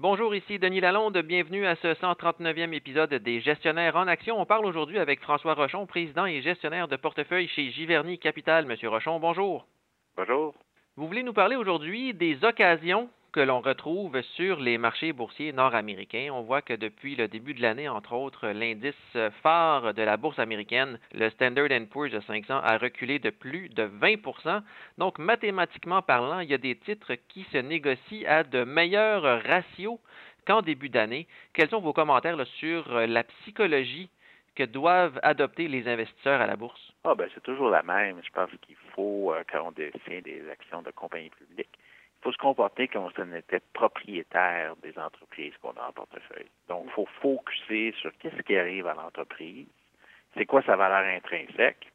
Bonjour, ici Denis Lalonde. Bienvenue à ce 139e épisode des Gestionnaires en Action. On parle aujourd'hui avec François Rochon, président et gestionnaire de portefeuille chez Giverny Capital. Monsieur Rochon, bonjour. Bonjour. Vous voulez nous parler aujourd'hui des occasions que l'on retrouve sur les marchés boursiers nord-américains. On voit que depuis le début de l'année, entre autres, l'indice phare de la bourse américaine, le Standard Poor's de 500, a reculé de plus de 20% Donc, mathématiquement parlant, il y a des titres qui se négocient à de meilleurs ratios qu'en début d'année. Quels sont vos commentaires sur la psychologie que doivent adopter les investisseurs à la bourse? Ah, ben, c'est toujours la même. Je pense qu'il faut, euh, quand on détient des actions de compagnies publiques, faut se comporter comme si on était propriétaire des entreprises qu'on a en portefeuille. Donc, il faut focuser sur qu'est-ce qui arrive à l'entreprise, c'est quoi sa valeur intrinsèque,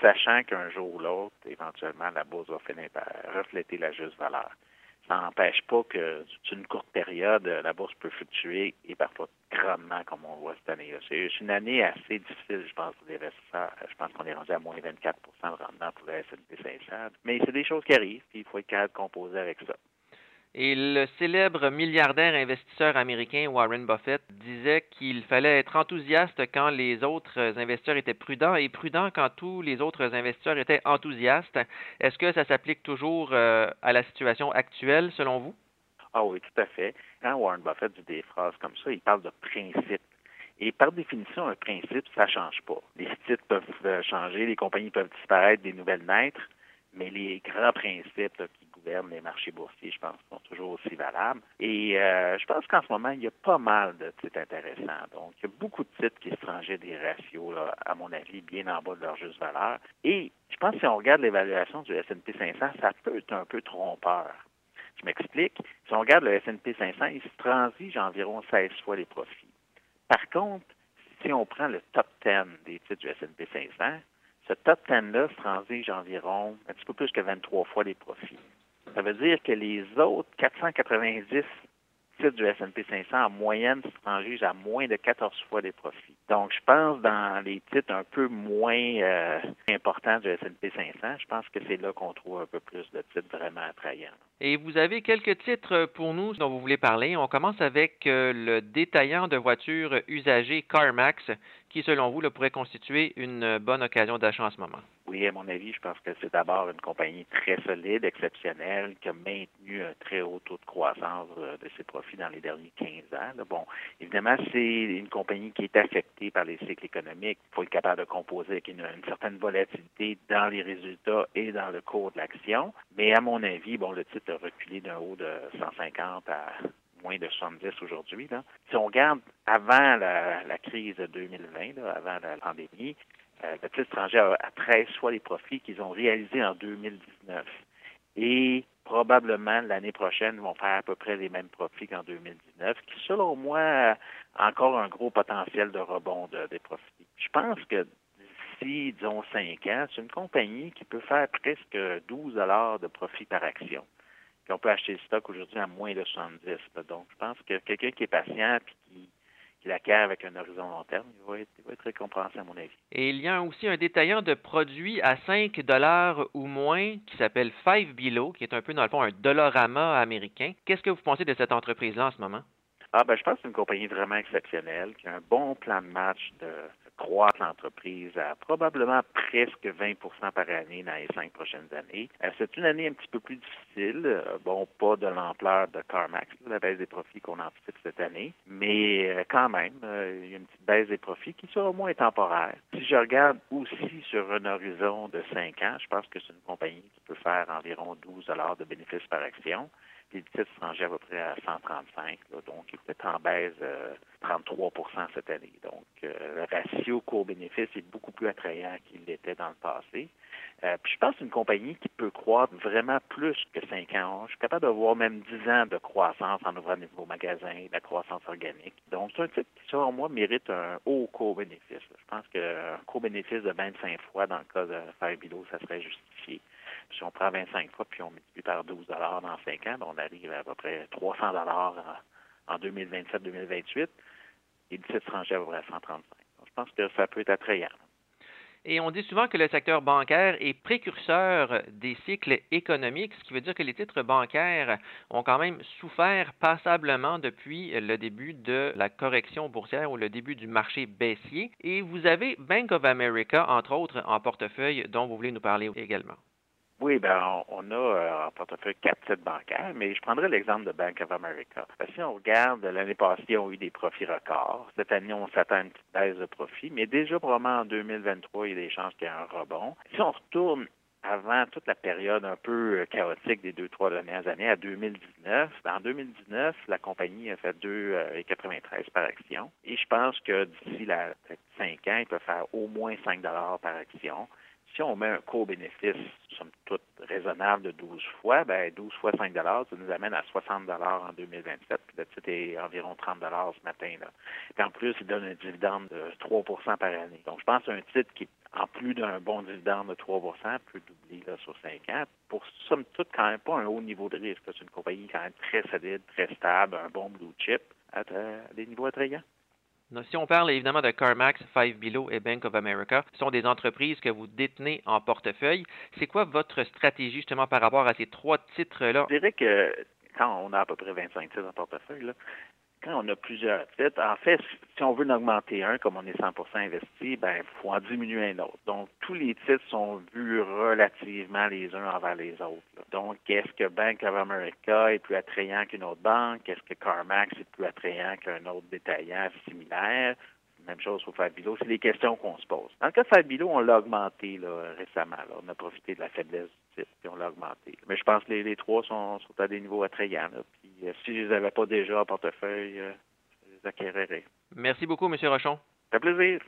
sachant qu'un jour ou l'autre, éventuellement, la bourse va finir par refléter la juste valeur ça n'empêche pas que sur une courte période, la bourse peut fluctuer et parfois grandement comme on voit cette année. C'est une année assez difficile, je pense, pour les investisseurs. Je pense qu'on est rendu à moins 24% de rendement pour le S&P 500. Mais c'est des choses qui arrivent, puis il faut être capable de composer avec ça. Et le célèbre milliardaire investisseur américain Warren Buffett disait qu'il fallait être enthousiaste quand les autres investisseurs étaient prudents et prudent quand tous les autres investisseurs étaient enthousiastes. Est-ce que ça s'applique toujours euh, à la situation actuelle selon vous? Ah oui, tout à fait. Quand Warren Buffett dit des phrases comme ça, il parle de principe. Et par définition, un principe, ça ne change pas. Les titres peuvent euh, changer, les compagnies peuvent disparaître, des nouvelles naître, mais les grands principes qui gouvernent les marchés boursiers, je pense, sont toujours aussi valables. Et euh, je pense qu'en ce moment, il y a pas mal de titres intéressants. Donc, il y a beaucoup de titres qui se des ratios, à mon avis, bien en bas de leur juste valeur. Et je pense que si on regarde l'évaluation du S&P 500, ça peut être un peu trompeur. Je m'explique. Si on regarde le S&P 500, il se transige environ 16 fois les profits. Par contre, si on prend le top 10 des titres du S&P 500, ce top 10-là se transige environ un petit peu plus que 23 fois les profits. Ça veut dire que les autres 490 titres du S&P 500 en moyenne se transigent à moins de 14 fois les profits. Donc, je pense dans les titres un peu moins euh, importants du S&P 500, je pense que c'est là qu'on trouve un peu plus de titres vraiment attrayants. Et vous avez quelques titres pour nous dont vous voulez parler. On commence avec euh, le détaillant de voitures usagées CarMax, qui, selon vous, pourrait constituer une bonne occasion d'achat en ce moment? Oui, à mon avis, je pense que c'est d'abord une compagnie très solide, exceptionnelle, qui a maintenu un très haut taux de croissance euh, de ses profits dans les derniers 15 ans. Bon, évidemment, c'est une compagnie qui est affectée par les cycles économiques. Il faut être capable de composer avec une, une certaine volatilité dans les résultats et dans le cours de l'action. Mais à mon avis, bon, le titre a reculé d'un haut de 150 à moins de 70 aujourd'hui. Si on regarde avant la, crise de 2020, avant la pandémie, euh, le titre étranger a, 13 fois les profits qu'ils ont réalisés en 2019. Et probablement l'année prochaine vont faire à peu près les mêmes profits qu'en 2019, qui selon moi a encore un gros potentiel de rebond des profits. Je pense que d'ici, disons, 5 ans, c'est une compagnie qui peut faire presque 12 dollars de profit par action on peut acheter le stock aujourd'hui à moins de 70. Donc, je pense que quelqu'un qui est patient et qui, qui l'acquiert avec un horizon long terme, il va, être, il va être récompensé à mon avis. Et il y a aussi un détaillant de produits à 5 dollars ou moins qui s'appelle Five Below, qui est un peu dans le fond un Dollarama américain. Qu'est-ce que vous pensez de cette entreprise-là en ce moment? Ah ben je pense que c'est une compagnie vraiment exceptionnelle, qui a un bon plan de match de croître l'entreprise à probablement presque 20% par année dans les cinq prochaines années. Euh, c'est une année un petit peu plus difficile. Euh, bon, pas de l'ampleur de CarMax, la baisse des profits qu'on anticipe cette année, mais euh, quand même, il y a une petite baisse des profits qui sera au moins temporaire. Si je regarde aussi sur un horizon de cinq ans, je pense que c'est une compagnie qui peut faire environ 12 de bénéfices par action les titres étrangers à peu près à 135, donc il peut être en baisse 33% euh, cette année. Donc, euh, le ratio court-bénéfice est beaucoup plus attrayant qu'il l'était dans le passé. Euh, puis je pense une compagnie qui peut croître vraiment plus que 5 ans. Je suis capable de voir même 10 ans de croissance en ouvrant de nouveaux magasins, de la croissance organique. Donc, c'est un titre qui, selon moi, mérite un haut court-bénéfice. Je pense qu'un court-bénéfice de 25 fois dans le cas de Faire ça serait justifié. Si on prend 25 fois puis on multiplie par 12 dans 5 ans, ben, on arrive à, peu près 300 en, 2027-2028 et 17 étrangers à peu près à 135. Donc, je pense que ça peut être attrayant. Et on dit souvent que le secteur bancaire est précurseur des cycles économiques, ce qui veut dire que les titres bancaires ont quand même souffert passablement depuis le début de la correction boursière ou le début du marché baissier. Et vous avez Bank of America, entre autres, en portefeuille dont vous voulez nous parler également. Oui, ben on a euh, en portefeuille quatre titres bancaires, mais je prendrais l'exemple de Bank of America. si on regarde, l'année passée, ils ont eu des profits records. Cette année, on s'attend à une petite baisse de profit, mais déjà, probablement en 2023, il y a des chances qu'il y ait un rebond. Si on retourne avant toute la période un peu euh, chaotique des deux, trois dernières années, à 2019. En 2019, la compagnie a fait 2,93 euh, par action. Et je pense que d'ici la 5 ans, il peut faire au moins 5 par action si on met un co-bénéfice, somme toute raisonnable de 12 fois, ben 12 fois 5 ça nous amène à 60 en 2027. Puis titre est environ 30 ce matin. Là. Puis en plus, il donne un dividende de 3% par année. Donc, je pense que un titre qui, en plus d'un bon dividende de 3 peut doubler là, sur 5 ans. Pour somme toute, quand même pas un haut niveau de risque. C'est une compagnie quand même très solide, très stable, un bon blue chip à des niveaux attrayants? Si on parle évidemment de CarMax, Five Below et Bank of America, ce sont des entreprises que vous détenez en portefeuille. C'est quoi votre stratégie justement par rapport à ces trois titres-là? Je dirais que quand on a à peu près 25 titres en portefeuille, là, quand on a plusieurs titres, en fait, si on veut en augmenter un, comme on est 100% investi, ben, il faut en diminuer un autre. Donc, tous les titres sont vus relativement les uns envers les autres. Donc, est-ce que Bank of America est plus attrayant qu'une autre banque? Est-ce que CarMax est plus attrayant qu'un autre détaillant similaire? Même chose pour Fabilo. C'est des questions qu'on se pose. Dans le cas de Fabilo, on l'a augmenté là, récemment. On a profité de la faiblesse du titre et on l'a augmenté. Mais je pense que les, trois sont, à des niveaux attrayants. Puis euh, si je les avais pas déjà en portefeuille, euh, je les acquérirais. Merci beaucoup, M. Rochon. Ça fait plaisir.